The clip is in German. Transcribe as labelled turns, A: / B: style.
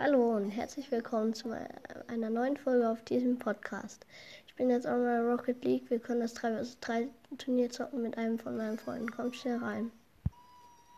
A: Hallo und herzlich willkommen zu einer neuen Folge auf diesem Podcast. Ich bin jetzt auch mal Rocket League. Wir können das 3 vs 3 Turnier zocken mit einem von meinen Freunden. Kommt schnell rein.